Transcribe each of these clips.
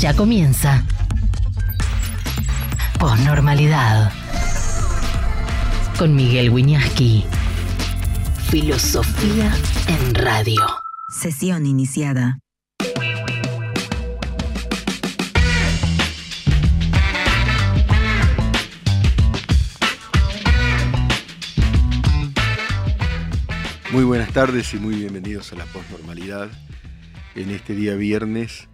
Ya comienza. Posnormalidad. Con Miguel Wiñaski. Filosofía en radio. Sesión iniciada. Muy buenas tardes y muy bienvenidos a la posnormalidad en este día viernes,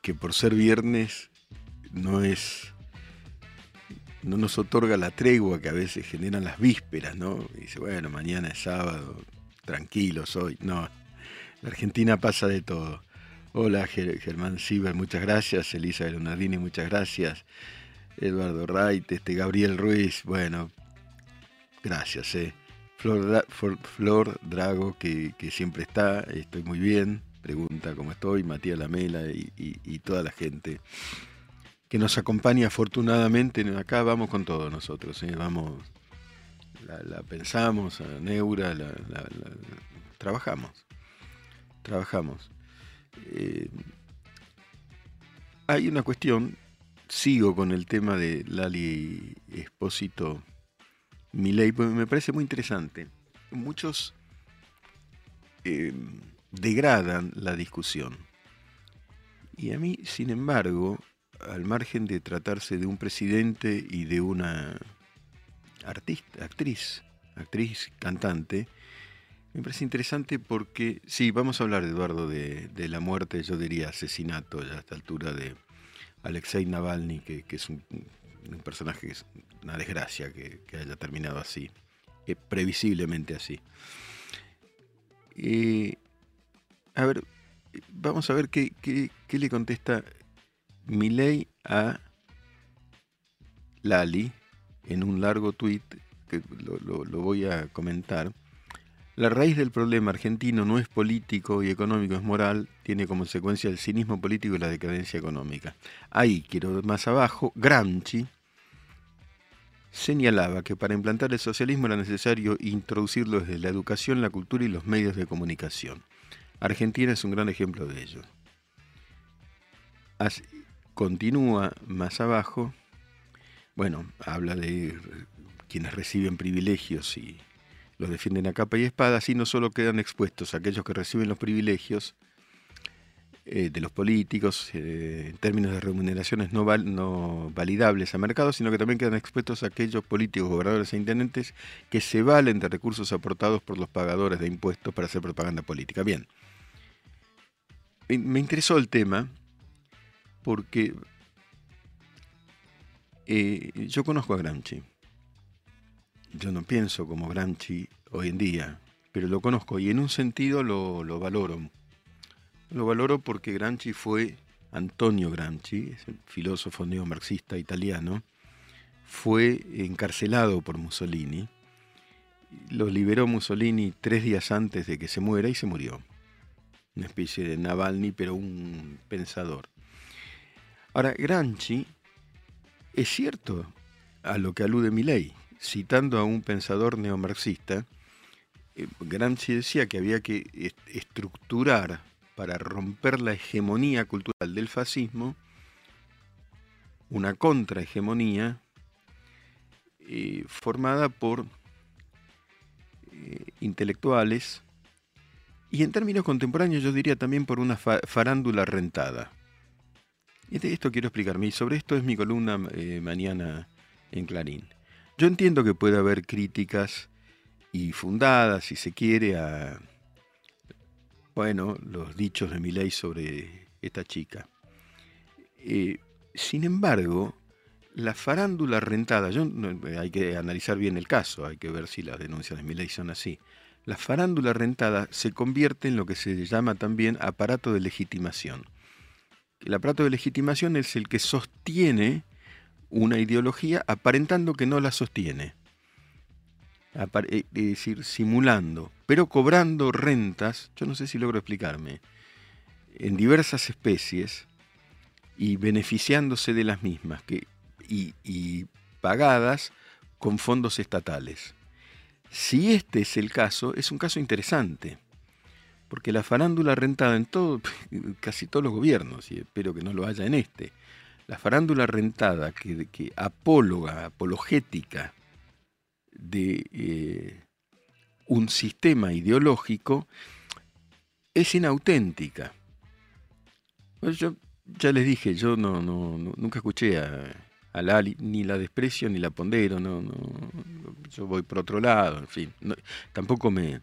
que por ser viernes no es no nos otorga la tregua que a veces generan las vísperas, ¿no? Y dice, bueno, mañana es sábado, tranquilos hoy. No, la Argentina pasa de todo. Hola Germán Sieber, muchas gracias. Elisa Leonardini, muchas gracias. Eduardo Wright, este Gabriel Ruiz, bueno, gracias, eh. Flor, Drago, que, siempre está, estoy muy bien, pregunta cómo estoy, Matías Lamela y, toda la gente que nos acompaña afortunadamente. Acá vamos con todo nosotros, ¿eh? vamos, la, pensamos, a Neura, trabajamos, trabajamos. Eh, hay una cuestión, sigo con el tema de Lali Espósito mi ley, pues me parece muy interesante. Muchos eh, degradan la discusión. Y a mí, sin embargo, al margen de tratarse de un presidente y de una artista, actriz, actriz, cantante, me parece interesante porque, sí, vamos a hablar, Eduardo, de, la muerte, yo diría asesinato ya a esta altura de Alexei Navalny, que, es un, personaje que es una desgracia que, haya terminado así, eh, previsiblemente así. A ver, vamos a ver qué, le contesta Milei a Lali en un largo tuit que lo, lo voy a comentar. La raíz del problema argentino no es político y económico, es moral, tiene como consecuencia el cinismo político y la decadencia económica. Ahí, quiero más abajo, Gramsci, señalaba que para implantar el socialismo era necesario introducirlo desde la educación, la cultura y los medios de comunicación. Argentina es un gran ejemplo de ello. continúa más abajo, bueno, habla de quienes reciben privilegios y los defienden a capa y espada, así no solo quedan expuestos aquellos que reciben los privilegios, eh, de los políticos eh, en términos de remuneraciones no, no validables a mercado, sino que también quedan expuestos aquellos políticos, gobernadores e intendentes que se valen de recursos aportados por los pagadores de impuestos para hacer propaganda política. Bien, me interesó el tema porque eh, yo conozco a Gramsci. Yo no pienso como Gramsci hoy en día, pero lo conozco y en un sentido lo, lo valoro lo valoro porque Gramsci fue, Antonio Gramsci, filósofo neomarxista italiano, fue encarcelado por Mussolini. Lo liberó Mussolini tres días antes de que se muera y se murió. Una especie de Navalny, pero un pensador. Ahora, Gramsci es cierto a lo que alude Milley, citando a un pensador neomarxista, eh, Gramsci decía que había que estructurar para romper la hegemonía cultural del fascismo, una contrahegemonía eh, formada por eh, intelectuales y en términos contemporáneos yo diría también por una farándula rentada. Y de esto quiero explicarme, y sobre esto es mi columna eh, mañana en Clarín. Yo entiendo que puede haber críticas y fundadas, si se quiere, a, bueno, los dichos de ley sobre esta chica. Eh, sin embargo, la farándula rentada, yo, hay que analizar bien el caso, hay que ver si las denuncias de ley son así. La farándula rentada se convierte en lo que se llama también aparato de legitimación. El aparato de legitimación es el que sostiene una ideología aparentando que no la sostiene. Eh, es decir, simulando, pero cobrando rentas, yo no sé si logro explicarme, en diversas especies y beneficiándose de las mismas que, y, pagadas con fondos estatales. Si este es el caso, es un caso interesante, Porque la farándula rentada en todo, casi todos los gobiernos, y espero que no lo haya en este, la farándula rentada, que, apóloga, apologética de eh, un sistema ideológico, es inauténtica. Yo ya les dije, yo no, no, nunca escuché a, a Lali, ni la desprecio ni la pondero, no, no, yo voy por otro lado, en fin, tampoco me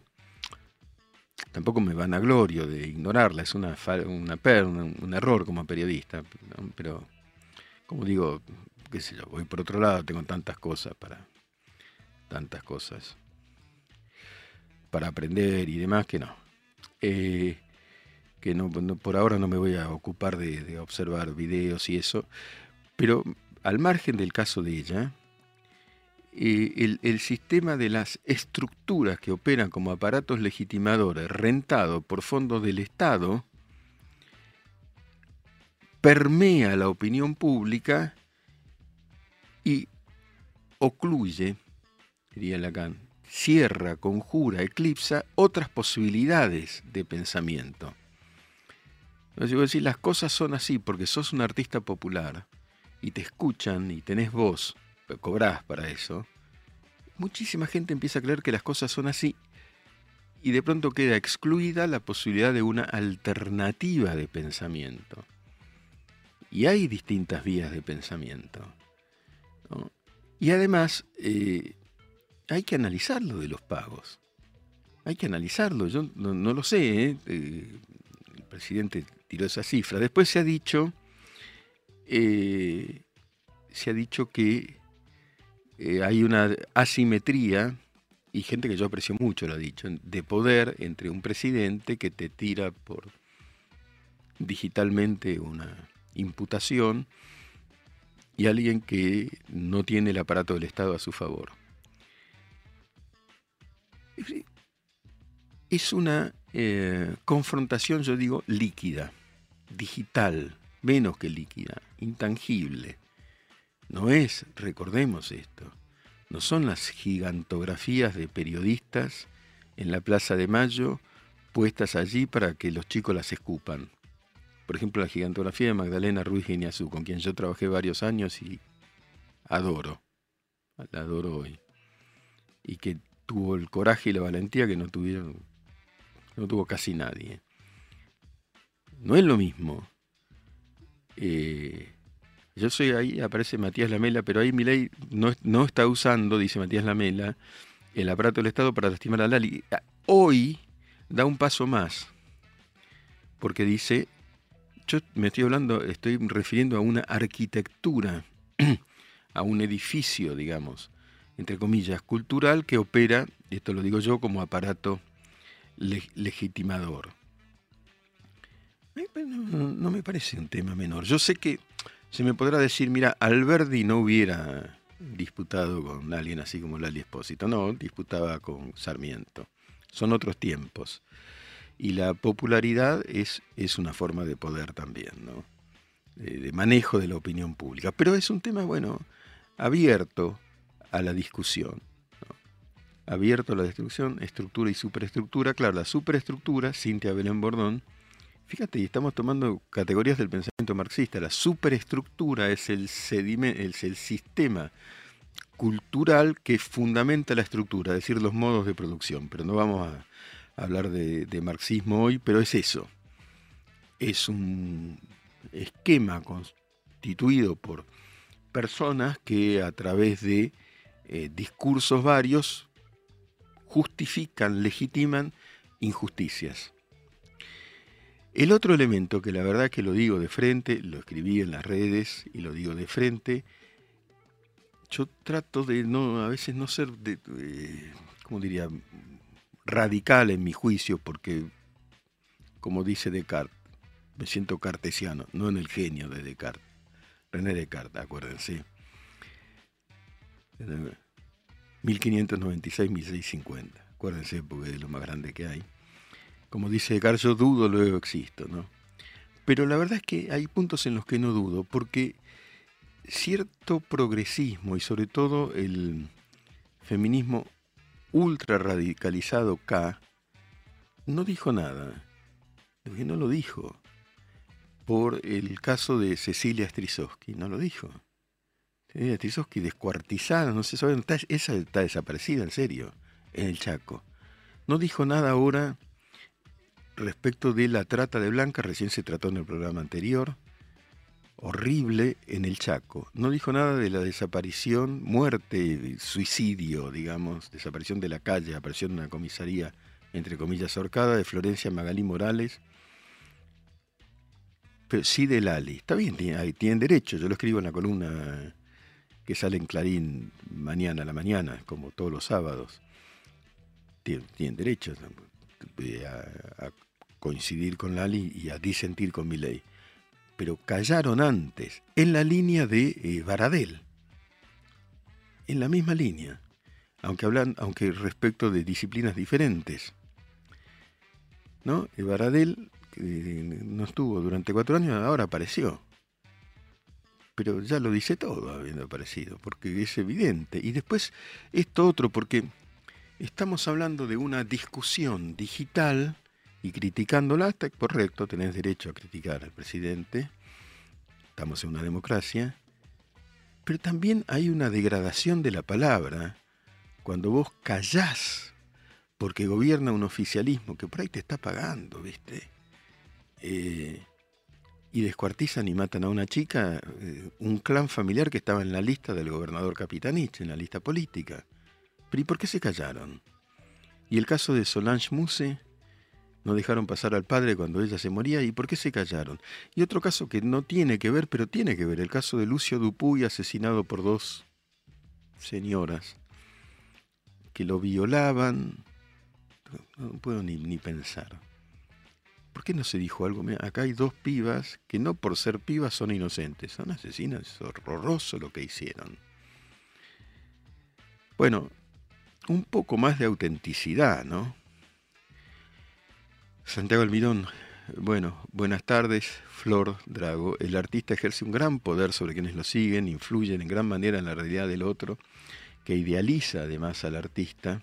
tampoco me vanaglorio de ignorarla, es una, una, un error como periodista, pero como digo, qué sé yo, voy por otro lado, tengo tantas cosas para tantas cosas para aprender y demás que no. Eh, que no, por ahora no me voy a ocupar de, observar videos y eso, pero al margen del caso de ella, eh, el, sistema de las estructuras que operan como aparatos legitimadores rentados por fondos del Estado permea la opinión pública y ocluye, diría Lacan, cierra, conjura, eclipsa otras posibilidades de pensamiento. Entonces, yo decir, las cosas son así porque sos un artista popular y te escuchan y tenés voz, pero cobrás para eso. Muchísima gente empieza a creer que las cosas son así y de pronto queda excluida la posibilidad de una alternativa de pensamiento. Y hay distintas vías de pensamiento. Y además, eh, hay que analizarlo de los pagos. Hay que analizarlo. Yo no, lo sé. ¿eh? ¿eh? el presidente tiró esa cifra. Después se ha dicho, eh, se ha dicho que eh, hay una asimetría y gente que yo aprecio mucho lo ha dicho de poder entre un presidente que te tira por digitalmente una imputación y alguien que no tiene el aparato del Estado a su favor. Es una eh, confrontación, yo digo, líquida, digital, menos que líquida, intangible. No es, recordemos esto, no son las gigantografías de periodistas en la Plaza de Mayo puestas allí para que los chicos las escupan. Por ejemplo, la gigantografía de Magdalena Ruiz Geniazú, con quien yo trabajé varios años y adoro, la adoro hoy. Y que tuvo el coraje y la valentía que no tuvieron, no tuvo casi nadie. No es lo mismo. Eh, yo soy ahí, aparece Matías Lamela, pero ahí mi ley no, no está usando, dice Matías Lamela, el aparato del Estado para lastimar a Lali. Hoy da un paso más, porque dice, yo me estoy hablando, estoy refiriendo a una arquitectura, a un edificio, digamos, entre comillas, cultural que opera, esto lo digo yo, como aparato legitimador. No, me parece un tema menor. Yo sé que se me podrá decir, mira, Alberdi no hubiera disputado con alguien así como Lali Espósito, no, disputaba con Sarmiento. Son otros tiempos. Y la popularidad es, es una forma de poder también, ¿no? de manejo de la opinión pública. Pero es un tema, bueno, abierto, a la discusión. Abierto a la discusión, estructura y superestructura. Claro, la superestructura, Cintia Belén Bordón, fíjate, y estamos tomando categorías del pensamiento marxista. La superestructura es el, es el sistema cultural que fundamenta la estructura, es decir, los modos de producción. Pero no vamos a hablar de, marxismo hoy, pero es eso. Es un esquema constituido por personas que a través de eh, discursos varios justifican, legitiman injusticias. El otro elemento que la verdad que lo digo de frente, lo escribí en las redes y lo digo de frente, yo trato de no, a veces no ser, de, ¿cómo diría?, radical en mi juicio, porque, como dice Descartes, me siento cartesiano, no en el genio de Descartes. René Descartes, acuérdense. 1596-1650. Acuérdense, porque es lo más grande que hay. Como dice Descartes, yo dudo, luego existo, ¿no? Pero la verdad es que hay puntos en los que no dudo, porque cierto progresismo y sobre todo el feminismo ultra radicalizado K no dijo nada. No lo dijo. Por el caso de Cecilia Strisowski, no lo dijo. Cecilia Strisowski descuartizada, no sé, está, esa está desaparecida, en serio, en el Chaco. No dijo nada ahora respecto de la trata de blancas, recién se trató en el programa anterior, horrible en el Chaco. No dijo nada de la desaparición, muerte, suicidio, digamos, desaparición de la calle, aparición de una comisaría, entre comillas, ahorcada, de Florencia Magalí Morales, pero sí de Lali. Está bien, tienen, derecho, yo lo escribo en la columna que sale en Clarín mañana a la mañana, como todos los sábados. Tienen, derecho eh, a coincidir con Lali y a disentir con mi ley. Pero callaron antes, en la línea de eh, Baradel. En la misma línea. Aunque hablan, aunque respecto de disciplinas diferentes. ¿No? Eh, Baradel no estuvo durante cuatro años, ahora apareció. Pero ya lo dice todo habiendo aparecido, porque es evidente. Y después esto otro, porque estamos hablando de una discusión digital y criticándola, está correcto, tenés derecho a criticar al presidente, estamos en una democracia, pero también hay una degradación de la palabra cuando vos callás porque gobierna un oficialismo que por ahí te está pagando, ¿viste? Eh, y descuartizan y matan a una chica, eh, un clan familiar que estaba en la lista del gobernador Capitanich, en la lista política. Pero ¿y por qué se callaron? Y el caso de Solange Muse, no dejaron pasar al padre cuando ella se moría y por qué se callaron. Y otro caso que no tiene que ver, pero tiene que ver, el caso de Lucio Dupuy asesinado por dos señoras que lo violaban. No puedo ni, pensar. ¿Por qué no se dijo algo? acá hay dos pibas que no por ser pibas son inocentes, son asesinas, es horroroso lo que hicieron. Bueno, un poco más de autenticidad, ¿no? Santiago Almirón, bueno, buenas tardes, Flor Drago. El artista ejerce un gran poder sobre quienes lo siguen, influyen en gran manera en la realidad del otro, que idealiza además al artista.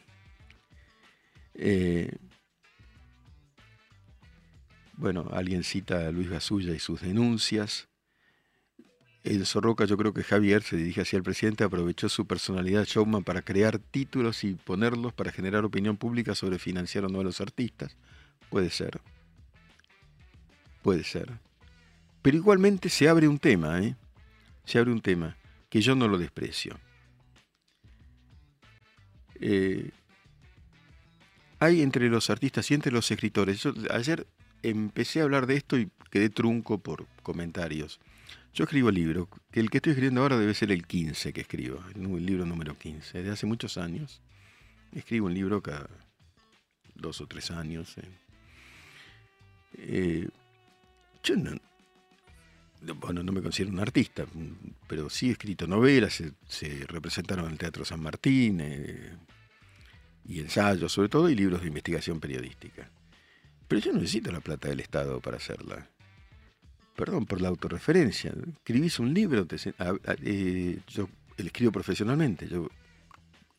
Eh, bueno, alguien cita a Luis Gasulla y sus denuncias. En Zorroca yo creo que Javier se dirige hacia el presidente, aprovechó su personalidad showman para crear títulos y ponerlos para generar opinión pública sobre financiar o no a los artistas. Puede ser. Puede ser. Pero igualmente se abre un tema, ¿eh? Se abre un tema que yo no lo desprecio. Eh, hay entre los artistas y entre los escritores. Yo ayer empecé a hablar de esto y quedé trunco por comentarios. Yo escribo libros, que el que estoy escribiendo ahora debe ser el 15 que escribo, el libro número 15. Desde hace muchos años. Escribo un libro cada dos o tres años. ¿eh? Eh, yo no, bueno, no me considero un artista, pero sí he escrito novelas, se, representaron en el Teatro San Martín, eh, y ensayos sobre todo, y libros de investigación periodística. Pero yo necesito la plata del Estado para hacerla. Perdón por la autorreferencia. Escribís un libro, eh, yo escribo profesionalmente, yo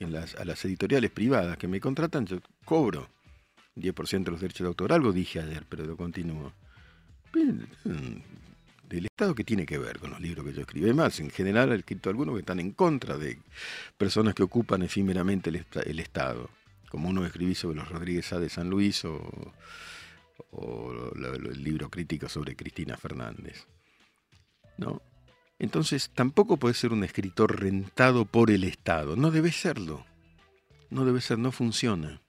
a las editoriales privadas que me contratan, yo cobro 10% de los derechos de autor. Algo dije ayer, pero lo continúo. Del Estado que tiene que ver con los libros que yo escribo. Además, en general he escrito algunos que están en contra de personas que ocupan efímeramente el, Estado. Como uno escribí sobre los Rodríguez A de San Luis o, el libro crítico sobre Cristina Fernández. ¿No? Entonces, tampoco puede ser un escritor rentado por el Estado. No debe serlo. No debe ser, no funciona.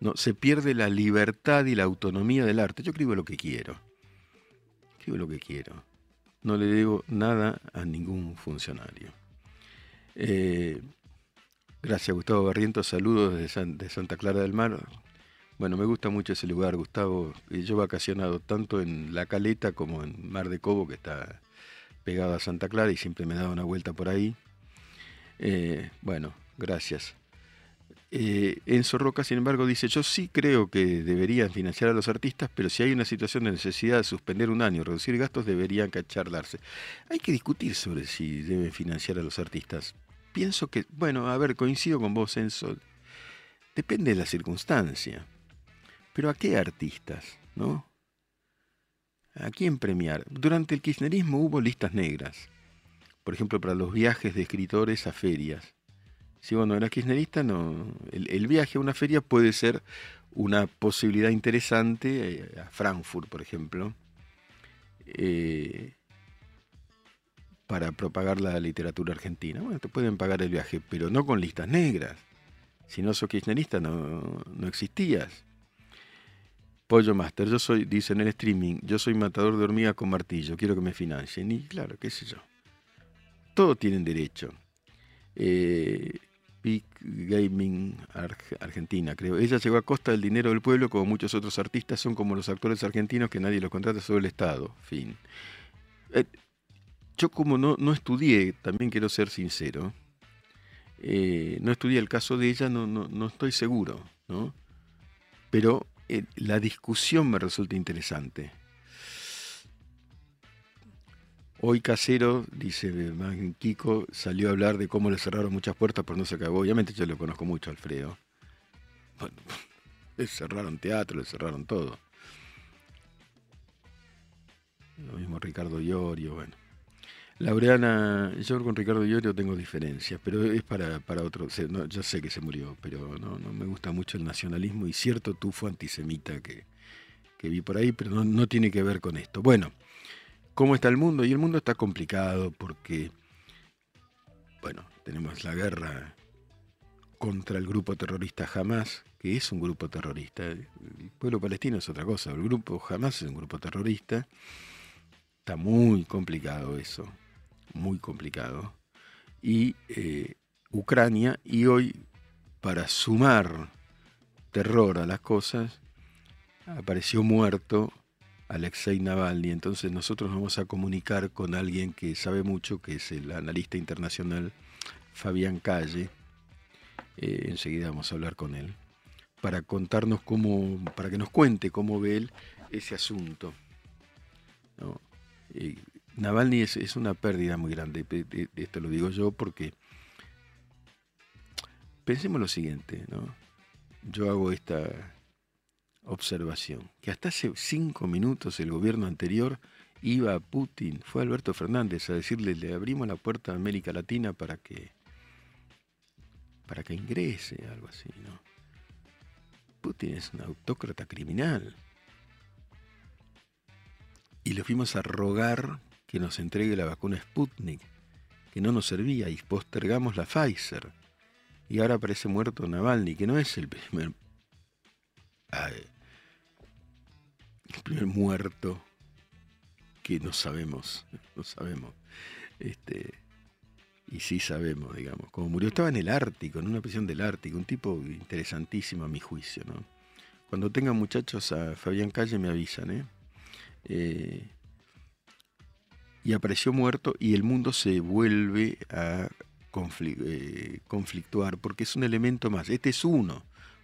No, se pierde la libertad y la autonomía del arte. Yo escribo lo que quiero. Escribo lo que quiero. No le debo nada a ningún funcionario. Eh, gracias, Gustavo Barrientos. Saludos de Santa Clara del Mar. Bueno, me gusta mucho ese lugar, Gustavo. Yo he vacacionado tanto en La Caleta como en Mar de Cobo, que está pegado a Santa Clara, y siempre me he dado una vuelta por ahí. Eh, bueno, gracias. Eh, Enzo Roca, sin embargo, dice, yo sí creo que deberían financiar a los artistas, pero si hay una situación de necesidad de suspender un año, reducir gastos, deberían cacharlarse. Hay que discutir sobre si deben financiar a los artistas. Pienso que, bueno, a ver, coincido con vos, Enzo, depende de la circunstancia. Pero ¿a qué artistas? ¿No? ¿A quién premiar? Durante el kirchnerismo hubo listas negras. Por ejemplo, para los viajes de escritores a ferias. Si vos no eras kirchnerista, no. El, viaje a una feria puede ser una posibilidad interesante, eh, a Frankfurt, por ejemplo, eh, para propagar la literatura argentina. Bueno, te pueden pagar el viaje, pero no con listas negras. Si no sos kirchnerista, no, no existías. Pollo Master, yo soy, dice en el streaming, yo soy matador de hormigas con martillo, quiero que me financien. Y claro, qué sé yo. Todos tienen derecho. Eh, Big Gaming Argentina, creo. Ella llegó a costa del dinero del pueblo, como muchos otros artistas son como los actores argentinos que nadie los contrata, solo el Estado. Fin. Eh, yo como no, no estudié, también quiero ser sincero, eh, no estudié el caso de ella, no, no, no estoy seguro, ¿no? Pero eh, la discusión me resulta interesante. Hoy Casero, dice Kiko, salió a hablar de cómo le cerraron muchas puertas por no se acabó. Obviamente yo lo conozco mucho, Alfredo. le cerraron teatro, le cerraron todo. Lo mismo Ricardo Iorio, bueno. Laureana, yo con Ricardo Llorio tengo diferencias, pero es para, para otro. yo sé que se murió, pero no, no me gusta mucho el nacionalismo y cierto tufo antisemita que, que vi por ahí, pero no, no, tiene que ver con esto. Bueno, ¿cómo está el mundo? Y el mundo está complicado porque, bueno, tenemos la guerra contra el grupo terrorista Hamas, que es un grupo terrorista. El pueblo palestino es otra cosa, el grupo Hamas es un grupo terrorista. Está muy complicado eso muy complicado, y eh, Ucrania, y hoy, para sumar terror a las cosas, apareció muerto Alexei Navalny. Entonces nosotros vamos a comunicar con alguien que sabe mucho, que es el analista internacional Fabián Calle. Eh, enseguida vamos a hablar con él para contarnos cómo, para que nos cuente cómo ve él ese asunto. ¿no? Navalny es, una pérdida muy grande, esto lo digo yo porque pensemos lo siguiente, ¿no? Yo hago esta observación, que hasta hace cinco minutos el gobierno anterior iba a Putin, fue Alberto Fernández a decirle, le abrimos la puerta a América Latina para que para que ingrese, algo así, ¿no? Putin es un autócrata criminal. Y le fuimos a rogar que nos entregue la vacuna Sputnik, que no nos servía, y postergamos la Pfizer. Y ahora aparece muerto Navalny, que no es el primer, el primer muerto que no sabemos, no sabemos. Este, y sí sabemos, digamos. Como murió, estaba en el Ártico, en una prisión del Ártico, un tipo interesantísimo a mi juicio, ¿no? Cuando tengan muchachos a Fabián Calle me avisan, ¿eh? eh y apareció muerto y el mundo se vuelve a eh, conflictuar porque es un elemento más. Este es uno.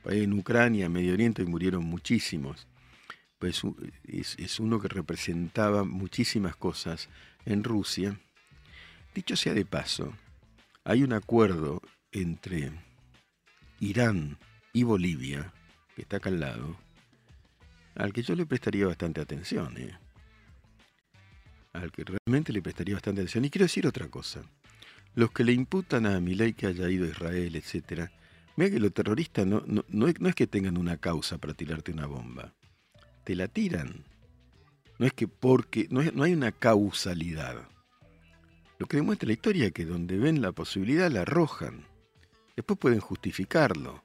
En Ucrania, Medio Oriente murieron muchísimos. Pues es, uno que representaba muchísimas cosas en Rusia. Dicho sea de paso, hay un acuerdo entre Irán y Bolivia, que está acá al lado, al que yo le prestaría bastante atención. ¿eh? al que realmente le prestaría bastante atención. Y quiero decir otra cosa. Los que le imputan a Milei que haya ido a Israel, etc., mira que los terroristas no, no, es, que tengan una causa para tirarte una bomba. Te la tiran. No es que porque. No, no hay una causalidad. Lo que demuestra la historia es que donde ven la posibilidad la arrojan. Después pueden justificarlo.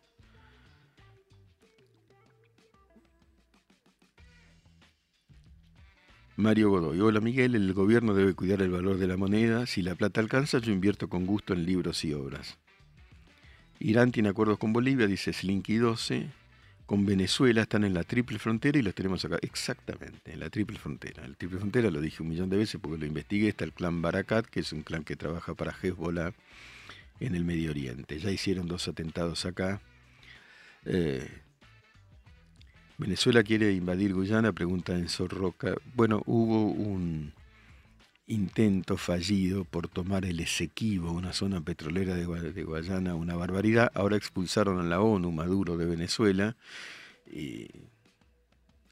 Mario Godoy. Hola Miguel, el gobierno debe cuidar el valor de la moneda. Si la plata alcanza, yo invierto con gusto en libros y obras. Irán tiene acuerdos con Bolivia, dice Slinky 12. Con Venezuela están en la triple frontera y los tenemos acá. Exactamente, en la triple frontera. La triple frontera lo dije un millón de veces porque lo investigué. Está el clan Barakat, que es un clan que trabaja para Hezbollah en el Medio Oriente. Ya hicieron dos atentados acá. Eh, Venezuela quiere invadir Guyana, pregunta Enzo Roca. Bueno, hubo un intento fallido por tomar el Esequibo, una zona petrolera de, Guayana, una barbaridad. Ahora expulsaron a la ONU Maduro de Venezuela. Y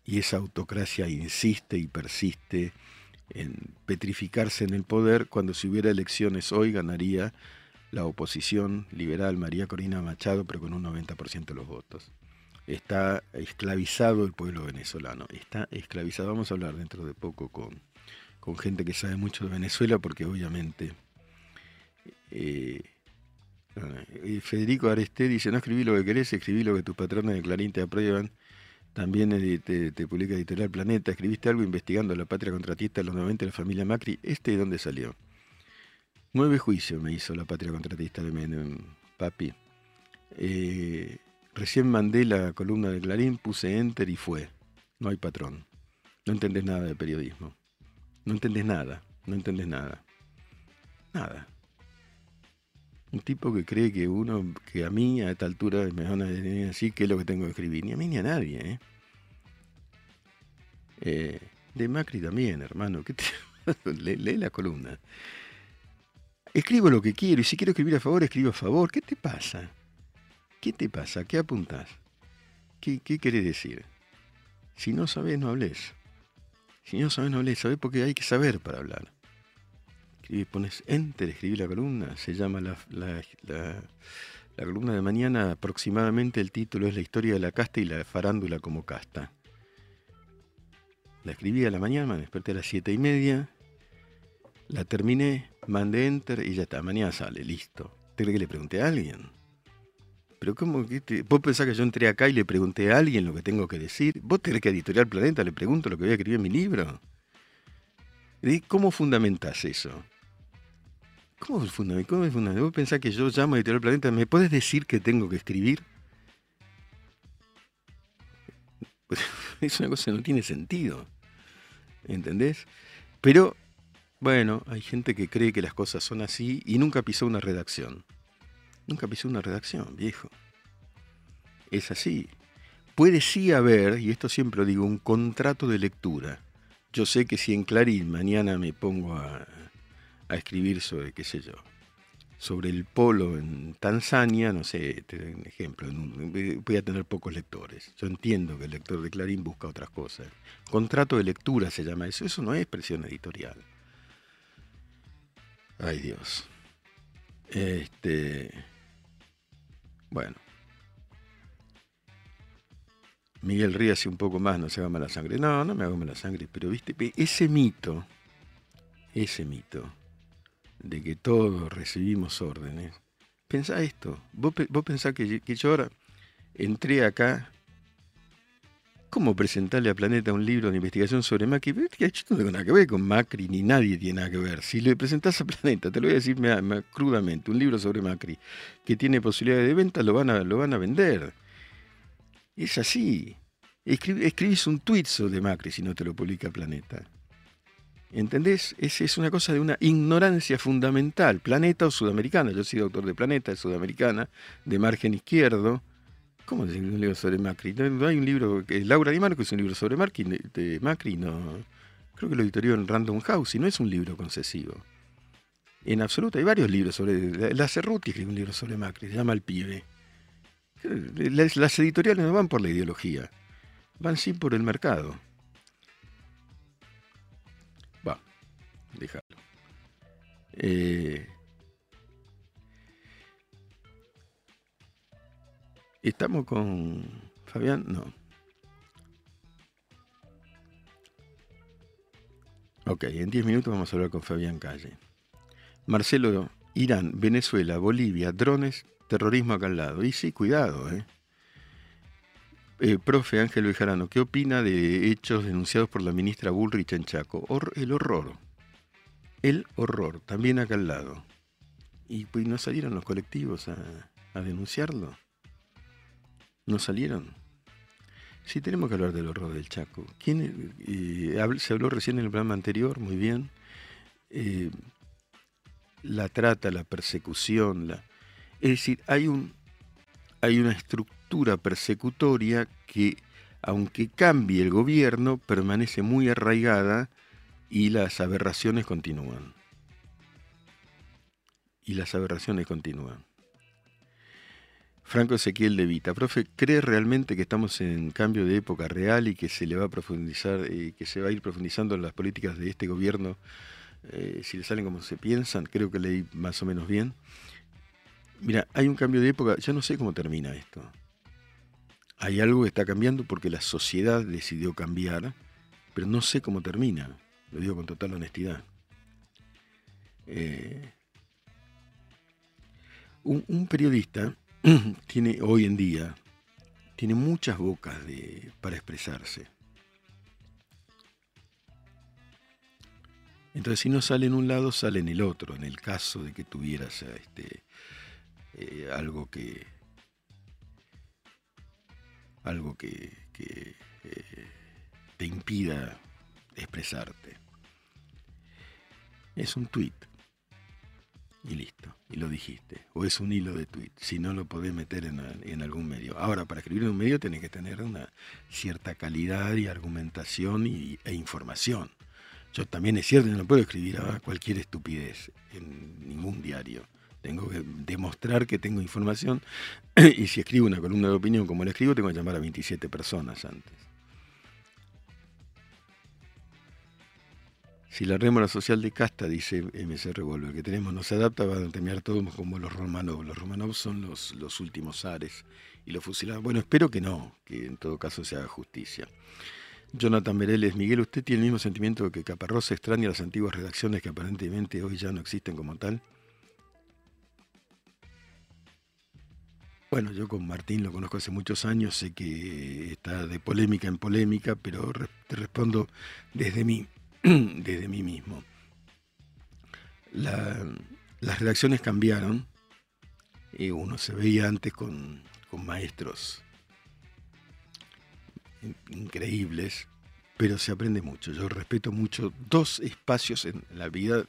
y esa autocracia insiste y persiste en petrificarse en el poder, cuando si hubiera elecciones hoy ganaría la oposición liberal María Corina Machado, pero con un 90% de los votos. Está esclavizado el pueblo venezolano, está esclavizado. Vamos a hablar dentro de poco con, con gente que sabe mucho de Venezuela, porque obviamente eh, eh, Federico Aresté dice, no escribí lo que querés, escribí lo que tus patrones de Clarín te aprueban. También te, publica Editorial Planeta. Escribiste algo investigando la patria contratista de los 90 de la familia Macri. ¿Este de dónde salió? Nueve juicios me hizo la patria contratista de Menem, papi. Eh, recién mandé la columna de Clarín, puse enter y fue. No hay patrón. No entendés nada de periodismo. No entendés nada. No entendés nada. Nada. Un tipo que cree que uno, que a mí a esta altura me van a decir así, ¿qué es lo que tengo que escribir? Ni a mí ni a nadie, ¿eh? eh de Macri también, hermano. ¿Qué lee, la columna. Escribo lo que quiero y si quiero escribir a favor, escribo a favor. ¿Qué te pasa? ¿Qué te pasa? ¿Qué apuntás? ¿Qué, qué querés decir? Si no sabes, no hables. Si no sabes, no hables. Sabés porque hay que saber para hablar pones enter, escribí la columna, se llama la, la, columna de mañana, aproximadamente el título es La historia de la casta y la farándula como casta. La escribí a la mañana, me desperté a las siete y media, la terminé, mandé enter y ya está, mañana sale, listo. ¿Te crees que le pregunté a alguien? Pero ¿cómo que ¿Vos pensás que yo entré acá y le pregunté a alguien lo que tengo que decir? ¿Vos tenés que Editorial Planeta le pregunto lo que voy a escribir en mi libro? ¿Cómo fundamentás eso? ¿Cómo es fundamental? ¿Cómo es? ¿Vos pensás que yo llamo a Editorial Planeta? ¿Me puedes decir que tengo que escribir? Es una cosa que no tiene sentido. ¿Entendés? Pero, bueno, hay gente que cree que las cosas son así y nunca pisó una redacción. Nunca pisó una redacción, viejo. Es así. Puede sí haber, y esto siempre lo digo, un contrato de lectura. Yo sé que si en Clarín mañana me pongo a a escribir sobre, qué sé yo, sobre el polo en Tanzania, no sé, te doy un ejemplo, voy a tener pocos lectores. Yo entiendo que el lector de Clarín busca otras cosas. Contrato de lectura se llama eso, eso no es presión editorial. Ay Dios. Este. Bueno. Miguel ríase un poco más, no se haga mala sangre. No, no me hago mala sangre, pero viste, ese mito, ese mito, de que todos recibimos órdenes. Pensá esto, vos, vos pensás que, yo ahora entré acá, ¿cómo presentarle a Planeta un libro de investigación sobre Macri? Yo no tengo nada que ver con Macri, ni nadie tiene nada que ver. Si le presentás a Planeta, te lo voy a decir crudamente, un libro sobre Macri que tiene posibilidades de venta, lo van a, lo van a vender. Es así. escribís un tweet sobre Macri si no te lo publica Planeta. ¿Entendés? Es, es una cosa de una ignorancia fundamental. Planeta o Sudamericana. Yo soy autor de Planeta, de Sudamericana, de Margen Izquierdo. ¿Cómo decir un libro sobre Macri? No, hay un libro, que Laura Di Marco es un libro sobre Macri, de Macri no. Creo que lo editó en Random House y no es un libro concesivo. En absoluto, hay varios libros sobre. La Cerruti escribe un libro sobre Macri, se llama El Pibe. Las, las editoriales no van por la ideología, van sí por el mercado. déjalo. Eh, ¿Estamos con Fabián? No. Ok, en 10 minutos vamos a hablar con Fabián Calle. Marcelo, Irán, Venezuela, Bolivia, drones, terrorismo acá al lado. Y sí, cuidado, ¿eh? eh profe Ángel Bejarano, ¿qué opina de hechos denunciados por la ministra Bullrich en Chaco? el horror el horror, también acá al lado. Y pues no salieron los colectivos a, denunciarlo. No salieron. Sí, tenemos que hablar del horror del Chaco. ¿Quién, eh, se habló recién en el programa anterior, muy bien. Eh, la trata, la persecución, es decir, hay una estructura persecutoria que, aunque cambie el gobierno, permanece muy arraigada y las aberraciones continúan. Y las aberraciones continúan. Franco Ezequiel de Vita. Profe, ¿cree realmente que estamos en cambio de época real y que se le va a profundizar, y que se va a ir profundizando en las políticas de este gobierno eh, si le salen como se piensan? Creo que leí más o menos bien. Mira, hay un cambio de época, ya no sé cómo termina esto. Hay algo que está cambiando porque la sociedad decidió cambiar, pero no sé cómo termina, lo digo con total honestidad. Eh, un, periodista tiene hoy en día tiene muchas bocas para expresarse. Entonces, si no sale en un lado, sale en el otro, en el caso de que tuvieras este, eh, algo que, algo que, eh, te impida expresarte. Es un tweet. Y listo, y lo dijiste. O es un hilo de tweet, si no lo podés meter en, algún medio. Ahora, para escribir en un medio tenés que tener una cierta calidad y argumentación y, e información. Yo también es cierto, no puedo escribir a cualquier estupidez en ningún diario. Tengo que demostrar que tengo información y si escribo una columna de opinión como la escribo, tengo que llamar a 27 personas antes. Si la rémora social de casta, dice MC Revolver, que tenemos no se adapta, va a terminar todos como los Romanov. Los Romanov son los, los últimos ares y los fusilados. Bueno, espero que no, que en todo caso se haga justicia. Jonathan Mereles, Miguel, ¿usted tiene el mismo sentimiento que Caparrós extraña las antiguas redacciones que aparentemente hoy ya no existen como tal? Bueno, yo con Martín lo conozco hace muchos años, sé que está de polémica en polémica, pero te respondo desde mí, desde mí mismo. las redacciones cambiaron, y uno se veía antes con, con maestros increíbles, pero se aprende mucho. Yo respeto mucho dos espacios en la vida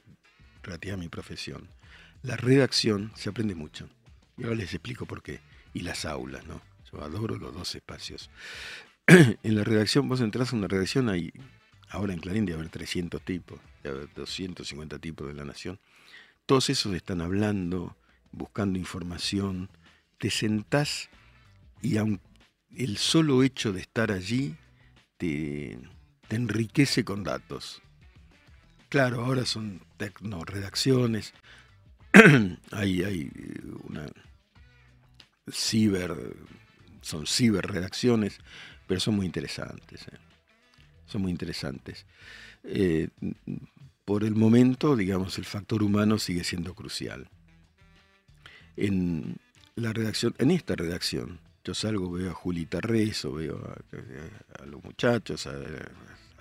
relativa a mi profesión. La redacción se aprende mucho. Y ahora les explico por qué y las aulas, ¿no? Yo adoro los dos espacios. en la redacción, vos entras a una redacción, hay, ahora en Clarín de haber 300 tipos, de haber 250 tipos de la Nación. Todos esos están hablando, buscando información. Te sentás y aun el solo hecho de estar allí te, enriquece con datos. Claro, ahora son tecno redacciones. hay, hay una ciber, son ciber redacciones, pero son muy interesantes. ¿eh? Son muy interesantes. Eh, por el momento, digamos, el factor humano sigue siendo crucial. En la redacción, en esta redacción, yo salgo, veo a Julita Rezo, veo a, los muchachos, a,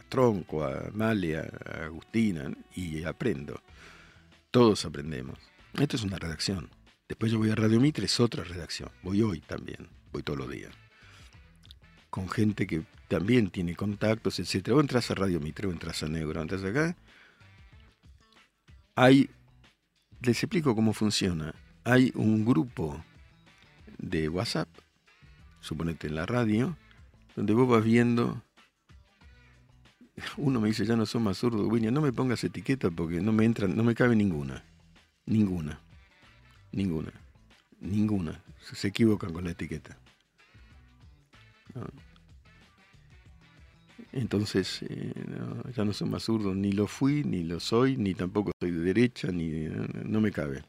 Tronco, a Malia, a Agustina, y aprendo. Todos aprendemos. Esto es una redacción. Después yo voy a Radio Mitre, es otra redacción. Voy hoy también, voy todos los días. Con gente que también tiene contactos, etc. O entras a Radio Mitre, o entras a Negro, entras acá. Hay, les explico cómo funciona. Hay un grupo de WhatsApp, suponete en la radio, donde vos vas viendo uno me dice, ya no son más zurdo, William, no me pongas etiqueta porque no me entran, no me cabe ninguna. Ninguna. Ninguna. Ninguna. Se equivocan con la etiqueta. Entonces, eh, ya no soy más zurdo, ni lo fui, ni lo soy, ni tampoco soy de derecha, ni no me cabe.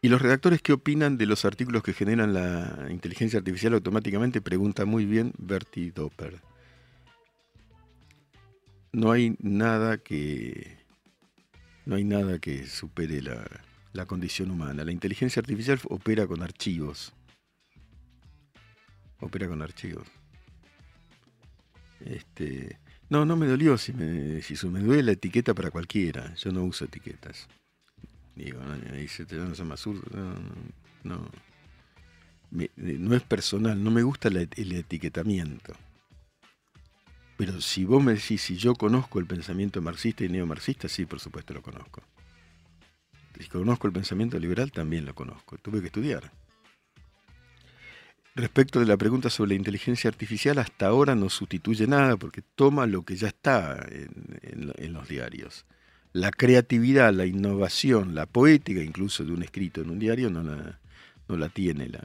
¿Y los redactores qué opinan de los artículos que generan la inteligencia artificial automáticamente? Pregunta muy bien Bertie Doper. No hay nada que no hay nada que supere la, condición humana. La inteligencia artificial opera con archivos. Opera con archivos. Este, no, no me dolió si me, si me duele la etiqueta para cualquiera. Yo no uso etiquetas. Digo, no, dice, no, no, no es personal, no me gusta el etiquetamiento. Pero si vos me decís si yo conozco el pensamiento marxista y neomarxista, sí, por supuesto lo conozco. Si conozco el pensamiento liberal, también lo conozco. Tuve que estudiar. Respecto de la pregunta sobre la inteligencia artificial, hasta ahora no sustituye nada porque toma lo que ya está en, los diarios. La creatividad, la innovación, la poética incluso de un escrito en un diario no la, no la tiene la,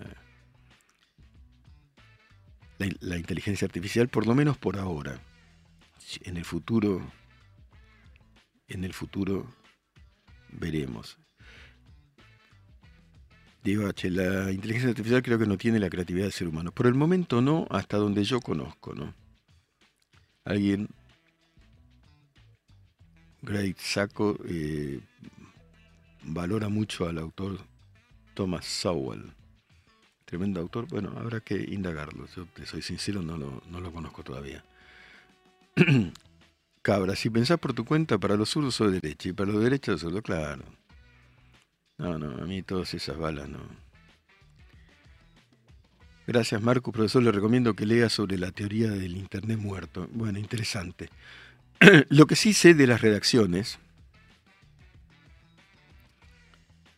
la, inteligencia artificial, por lo menos por ahora. En el futuro, en el futuro veremos. Digo, H, la inteligencia artificial creo que no tiene la creatividad del ser humano. Por el momento no, hasta donde yo conozco, ¿no? Alguien, Great Saco, eh, valora mucho al autor Thomas Sowell. Tremendo autor. Bueno, habrá que indagarlo. Yo te soy sincero, no lo, no lo conozco todavía. Cabra, si pensás por tu cuenta, para los zurdos soy derecha y para los derechos solo, claro. No, no, a mí todas esas balas no. Gracias, Marco. Profesor, le recomiendo que lea sobre la teoría del Internet muerto. Bueno, interesante. Lo que sí sé de las redacciones,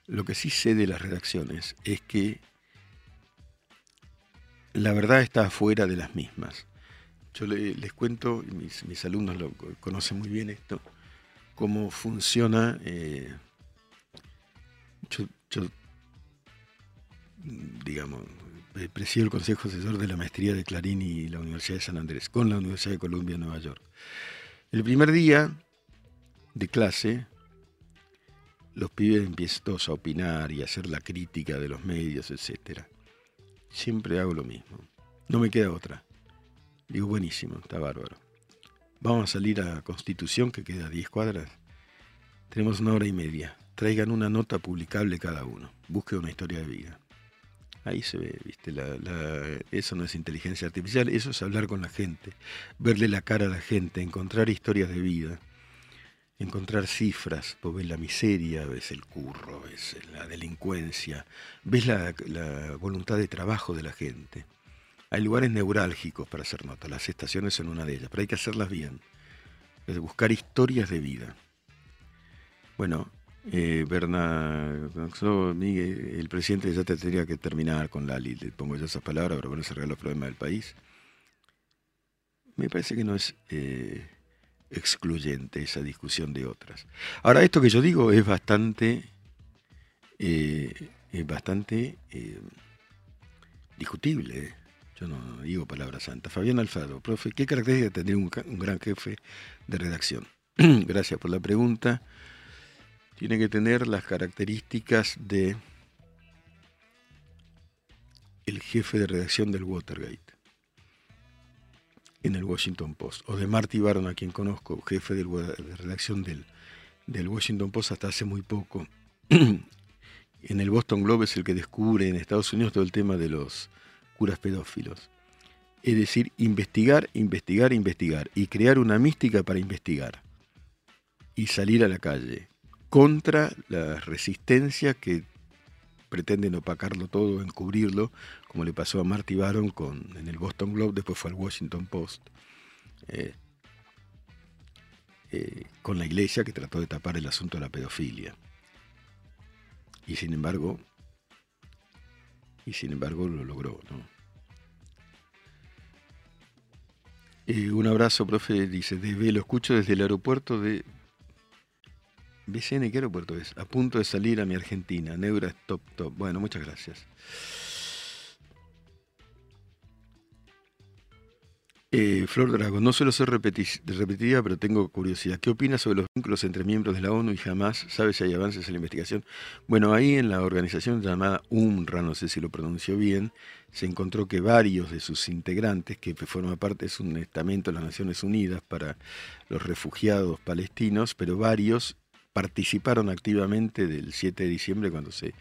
lo que sí sé de las redacciones es que la verdad está afuera de las mismas. Yo les cuento, mis, alumnos lo conocen muy bien esto, cómo funciona. Eh, yo, digamos, presido el Consejo Asesor de la Maestría de Clarín y la Universidad de San Andrés, con la Universidad de Columbia Nueva York. El primer día de clase, los pibes empiezan todos a opinar y a hacer la crítica de los medios, etc. Siempre hago lo mismo. No me queda otra. Digo, buenísimo, está bárbaro. Vamos a salir a Constitución, que queda a 10 cuadras. Tenemos una hora y media. Traigan una nota publicable cada uno. Busque una historia de vida. Ahí se ve, ¿viste? eso no es inteligencia artificial, eso es hablar con la gente, verle la cara a la gente, encontrar historias de vida encontrar cifras, vos ves la miseria, ves el curro, ves la delincuencia, ves la, voluntad de trabajo de la gente. Hay lugares neurálgicos para hacer nota, las estaciones son una de ellas, pero hay que hacerlas bien. Buscar historias de vida. Bueno, eh, Miguel, el presidente ya te tendría que terminar con Lali, le pongo ya esas palabras para ponerse a los problemas del país. Me parece que no es eh, excluyente esa discusión de otras. Ahora, esto que yo digo es bastante, eh, es bastante eh, discutible. ¿eh? Yo no digo palabra santa. Fabián Alfaro, profe, ¿qué características tendría un gran jefe de redacción? Gracias por la pregunta. Tiene que tener las características de el jefe de redacción del Watergate en el Washington Post, o de Marty Baron, a quien conozco, jefe de redacción del, del Washington Post hasta hace muy poco. en el Boston Globe es el que descubre en Estados Unidos todo el tema de los curas pedófilos. Es decir, investigar, investigar, investigar y crear una mística para investigar y salir a la calle contra la resistencia que pretenden opacarlo todo, encubrirlo, como le pasó a Marty Baron con, en el Boston Globe, después fue al Washington Post, eh, eh, con la iglesia que trató de tapar el asunto de la pedofilia. Y sin embargo, y sin embargo lo logró. Eh, un abrazo, profe, dice, de, lo escucho desde el aeropuerto de BCN, ¿qué aeropuerto es? A punto de salir a mi Argentina. Neura es top, top. Bueno, muchas gracias. Eh, Flor Drago, no suelo ser repetitiva, pero tengo curiosidad. ¿Qué opinas sobre los vínculos entre miembros de la ONU y jamás sabes si hay avances en la investigación? Bueno, ahí en la organización llamada UMRA, no sé si lo pronunció bien, se encontró que varios de sus integrantes, que forman parte, es un estamento de las Naciones Unidas para los refugiados palestinos, pero varios participaron activamente del 7 de diciembre cuando se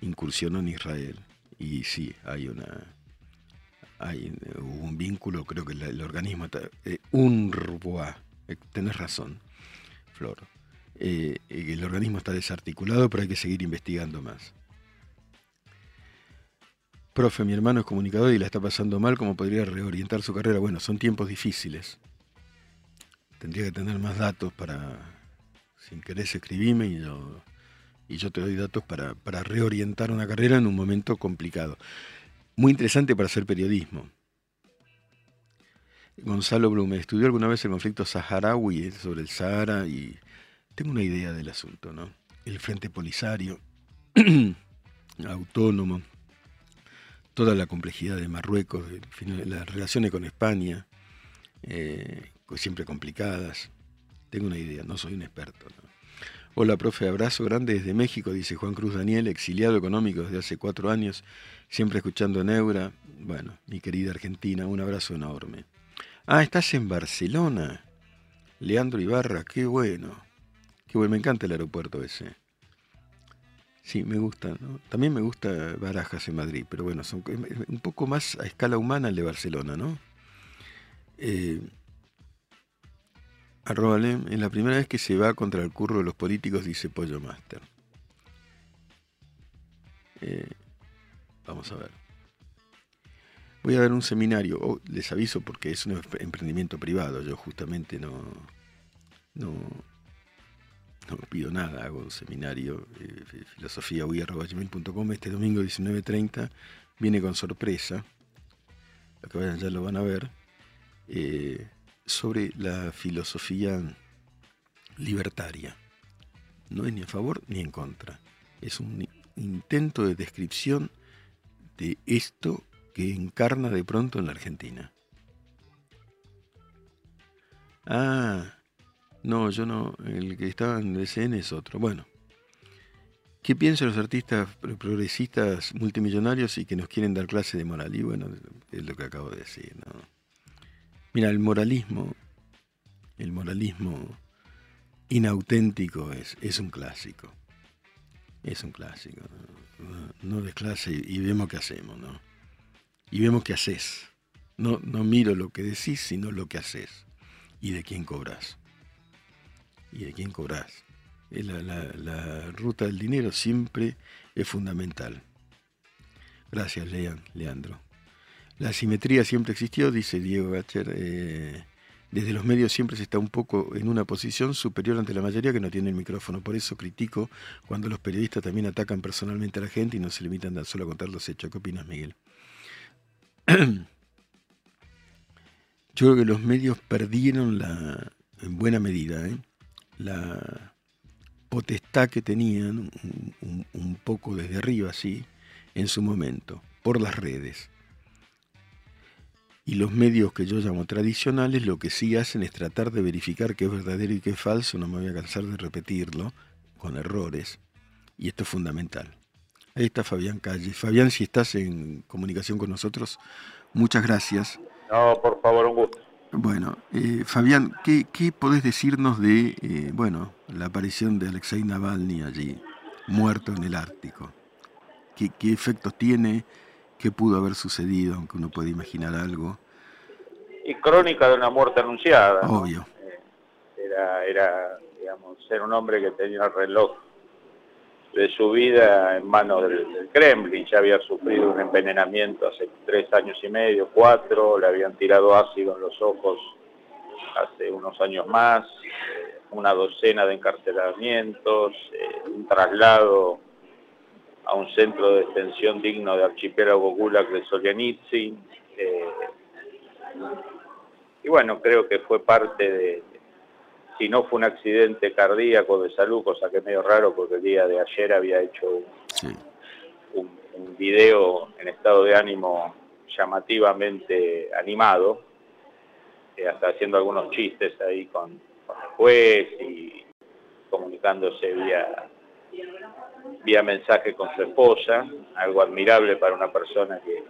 incursionó en Israel. Y sí, hay una hay un vínculo, creo que el, organismo eh, UNRWA, eh, tenés razón, Flor. Eh, el organismo está desarticulado, pero hay que seguir investigando más. Profe, mi hermano es comunicador y la está pasando mal, ¿cómo podría reorientar su carrera? Bueno, son tiempos difíciles. Tendría que tener más datos para, sin querés escribime y yo, te doy datos para, reorientar una carrera en un momento complicado. Muy interesante para hacer periodismo. Gonzalo Blume, estudió alguna vez el conflicto saharaui sobre el Sahara y tengo una idea del asunto, ¿no? El Frente Polisario, autónomo, toda la complejidad de Marruecos, las relaciones con España, eh, siempre complicadas. Tengo una idea, no soy un experto. Hola, profe, abrazo grande desde México, dice Juan Cruz Daniel, exiliado económico desde hace cuatro años, siempre escuchando Neura. Bueno, mi querida Argentina, un abrazo enorme. Ah, estás en Barcelona. Leandro Ibarra, qué bueno. Qué bueno, me encanta el aeropuerto ese. Sí, me gusta. También me gusta Barajas en Madrid, pero bueno, son un poco más a escala humana el de Barcelona, ¿no? Eh, en la primera vez que se va contra el curro de los políticos, dice Pollo Master. Eh, vamos a ver. Voy a dar un seminario, oh, les aviso porque es un emprendimiento privado, yo justamente no, no, no pido nada, hago un seminario, eh, filosofiaui.com, este domingo 19.30, viene con sorpresa, los que vayan ya lo van a ver, eh, sobre la filosofía libertaria. No es ni a favor ni en contra, es un intento de descripción de esto que encarna de pronto en la Argentina. Ah, no, yo no. El que estaba en DCN es otro. Bueno. ¿Qué piensan los artistas progresistas multimillonarios y que nos quieren dar clase de moral? Y bueno, es lo que acabo de decir. ¿no? Mira, el moralismo, el moralismo inauténtico es, es un clásico. Es un clásico. No, no y, vemos qué hacemos, ¿no? Y vemos qué haces. No, no miro lo que decís, sino lo que haces. Y de quién cobras y de quién cobras. La, la, ruta del dinero siempre es fundamental. Gracias, Lean, Leandro. La simetría siempre existió, dice Diego Gacher. Eh, desde los medios siempre se está un poco en una posición superior ante la mayoría que no tiene el micrófono. Por eso critico cuando los periodistas también atacan personalmente a la gente y no se limitan tan solo a contar los hechos. ¿Qué opinas, Miguel? Yo creo que los medios perdieron en buena medida, ¿eh? la potestad que tenían un, poco desde arriba, así, en su momento, por las redes. Y los medios que yo llamo tradicionales lo que sí hacen es tratar de verificar qué es verdadero y qué es falso, no me voy a cansar de repetirlo, con errores. Y esto es fundamental. Ahí está Fabián Calle. Fabián, si estás en comunicación con nosotros, muchas gracias. No, por favor, un gusto. Bueno, eh, Fabián, ¿qué, podés decirnos de eh, bueno, la aparición de Alexei Navalny allí, muerto en el Ártico? ¿Qué, efectos tiene? ¿Qué pudo haber sucedido, aunque uno puede imaginar algo? Y crónica de una muerte anunciada. Obvio. Eh, era, era, digamos, ser un hombre que tenía el reloj de su vida en manos del, Kremlin. Ya había sufrido un envenenamiento hace tres años y medio, cuatro, le habían tirado ácido en los ojos hace unos años más, una docena de encarcelamientos, eh, un traslado a un centro de detención digno de archipiélago Gulag de Solzhenitsyn. Eh, y bueno, creo que fue parte de, si no fue un accidente cardíaco de salud, cosa que es medio raro porque el día de ayer había hecho un, video en estado de ánimo llamativamente animado, eh, hasta haciendo algunos chistes ahí con, el juez y comunicándose vía, vía mensaje con su esposa, algo admirable para una persona que,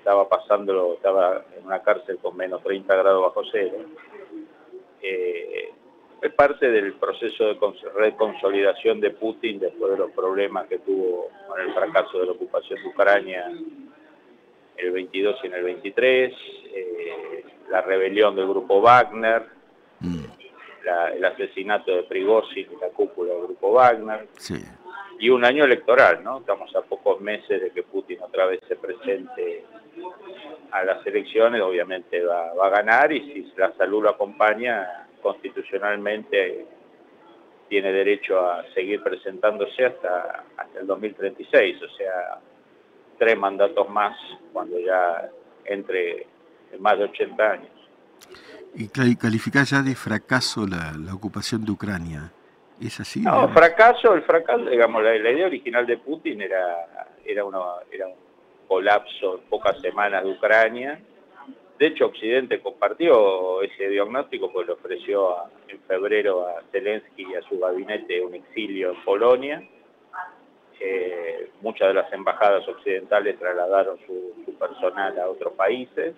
estaba pasándolo, estaba en una cárcel con menos 30 grados bajo cero. Eh, es parte del proceso de reconsolidación de Putin después de los problemas que tuvo con el fracaso de la ocupación de Ucrania el 22 y en el 23, eh, la rebelión del grupo Wagner, mm. el asesinato de Prigozhin y la cúpula del grupo Wagner, y un año electoral, ¿no? Estamos a pocos meses de que Putin otra vez se presente a las elecciones, obviamente va, a ganar y si la salud lo acompaña, constitucionalmente tiene derecho a seguir presentándose hasta, hasta el 2036, o sea, tres mandatos más cuando ya entre más de 80 años. Y calificar ya de fracaso la, la ocupación de Ucrania. ¿Es así? No, fracaso, el fracaso, digamos, la, idea original de Putin era, era, una, era colapso en pocas semanas de Ucrania. De hecho, Occidente compartió ese diagnóstico, pues le ofreció en febrero a Zelensky y a su gabinete un exilio en Polonia. Eh, muchas de las embajadas occidentales trasladaron su, su personal a otros países.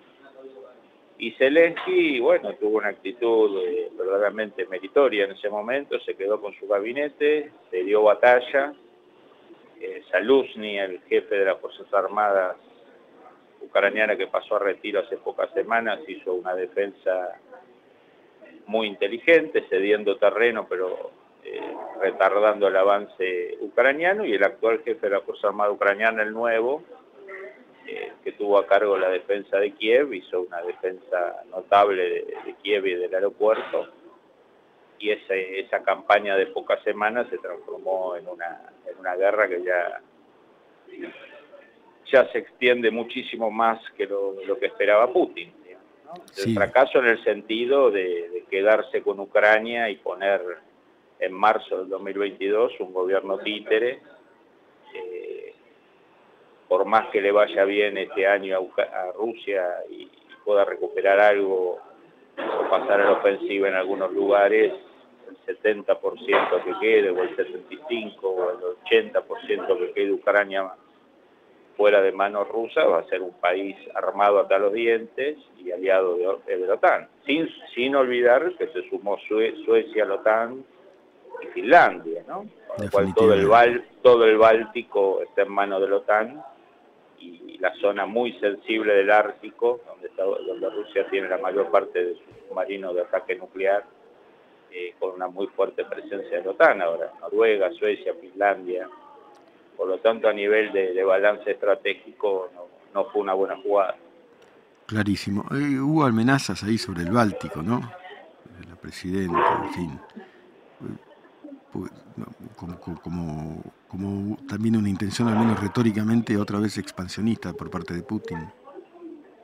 Y Zelensky, bueno, tuvo una actitud eh, verdaderamente meritoria en ese momento, se quedó con su gabinete, se dio batalla. Eh, Saluzny, el jefe de las Fuerzas Armadas ucraniana que pasó a retiro hace pocas semanas, hizo una defensa muy inteligente, cediendo terreno, pero eh, retardando el avance ucraniano, y el actual jefe de la Fuerza Armada Ucraniana, el nuevo, eh, que tuvo a cargo la defensa de Kiev, hizo una defensa notable de, Kiev y del aeropuerto, y esa, esa campaña de pocas semanas se transformó en una, en una guerra que ya, ya se extiende muchísimo más que lo, que esperaba Putin. El fracaso en el sentido de, quedarse con Ucrania y poner en marzo del 2022 un gobierno títere por más que le vaya bien este año a, Rusia y, pueda recuperar algo o pasar a la ofensiva en algunos lugares, el 70% que quede, o el 75% o el 80% que quede Ucrania fuera de manos rusas, va a ser un país armado hasta los dientes y aliado de, la OTAN. Sin, sin olvidar que se sumó Suecia a la OTAN y Finlandia, ¿no? Con lo cual todo el, todo el Báltico está en manos de la OTAN y la zona muy sensible del Ártico, donde, donde Rusia tiene la mayor parte de su submarino de ataque nuclear, eh, con una muy fuerte presencia de la OTAN ahora, Noruega, Suecia, Finlandia. Por lo tanto, a nivel de, balance estratégico no, fue una buena jugada. Clarísimo. Eh, hubo amenazas ahí sobre el Báltico, ¿no? La presidenta, en fin. Pues, como, como, como, también una intención, al menos retóricamente, otra vez expansionista por parte de Putin.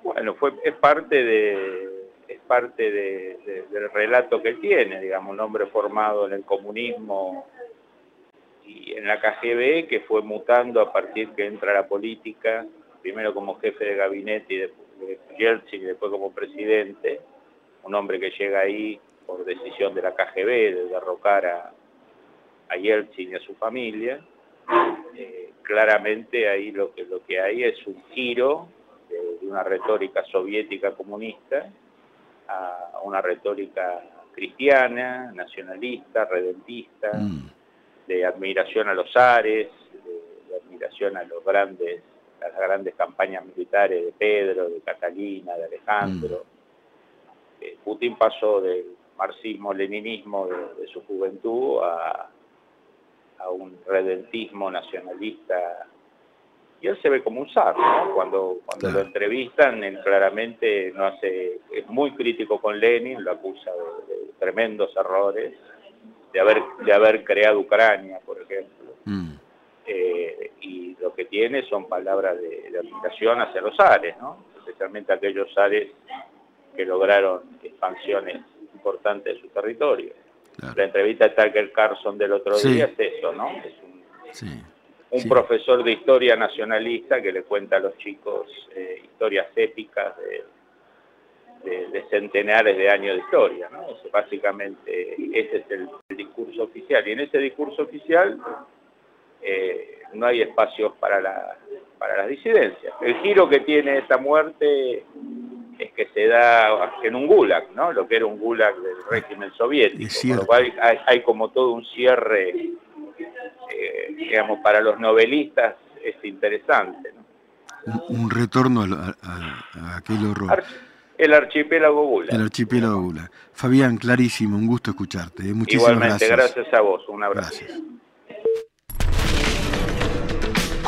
Bueno, fue, es parte de es parte del relato que tiene, digamos, un hombre formado en el comunismo y en la KGB, que fue mutando a partir que entra la política, primero como jefe de gabinete y después, y después como presidente, un hombre que llega ahí por decisión de la KGB de derrocar a, a Yeltsin y a su familia. Eh, claramente ahí lo que, lo que hay es un giro de, una retórica soviética comunista a una retórica cristiana, nacionalista, redentista, mm. de admiración a los ares, de, admiración a los grandes, las grandes campañas militares de Pedro, de Catalina, de Alejandro. Mm. Eh, Putin pasó del marxismo-leninismo de, su juventud a, a un redentismo nacionalista. Y él se ve como un zar, Cuando, cuando lo entrevistan, él claramente no hace, es muy crítico con Lenin, lo acusa de, tremendos errores, de haber, de haber creado Ucrania, por ejemplo. Mm. Eh, y lo que tiene son palabras de, de admiración hacia los zares, ¿no? especialmente aquellos zares que lograron expansiones importantes de su territorio. La entrevista de Tucker Carlson del otro día es eso, ¿no? Es un, profesor de historia nacionalista que le cuenta a los chicos eh, historias épicas de, centenares de años de historia, ¿no? básicamente ese es el, discurso oficial. Y en ese discurso oficial eh, no hay espacios para, la, para las disidencias. El giro que tiene esta muerte es que se da en un gulag, ¿no? Lo que era un gulag del régimen soviético. Por lo cual hay, como todo un cierre, eh, digamos, para los novelistas es interesante. ¿no? Un, retorno a, aquel horror. el archipiélago Gulag. El archipiélago Gulag. Fabián, clarísimo, un gusto escucharte. ¿eh? Muchísimas Igualmente, gracias. a vos. Un abrazo. Gracias.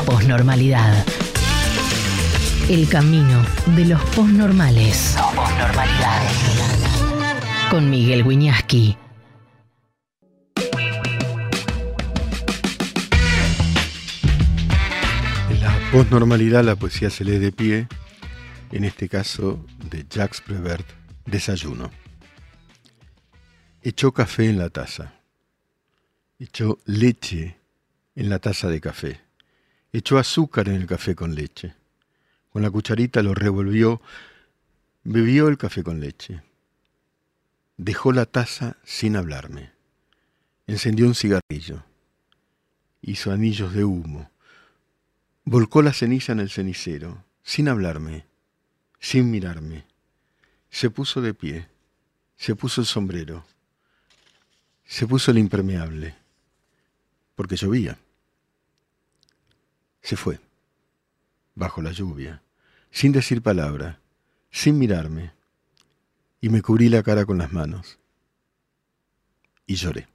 Posnormalidad el camino de los posnormales. Posnormalidad. Con Miguel Wiñaski. En la posnormalidad la poesía se lee de pie, en este caso de Jacques Prévert, Desayuno. Echó café en la taza. Echó leche en la taza de café. Echó azúcar en el café con leche Con la cucharita lo revolvió, bebió el café con leche. Dejó la taza sin hablarme. Encendió un cigarrillo. Hizo anillos de humo. Volcó la ceniza en el cenicero, sin hablarme, sin mirarme. Se puso de pie, se puso el sombrero, se puso el impermeable, porque llovía. Se fue, bajo la lluvia, sin decir palabra, sin mirarme, y me cubrí la cara con las manos. Y lloré.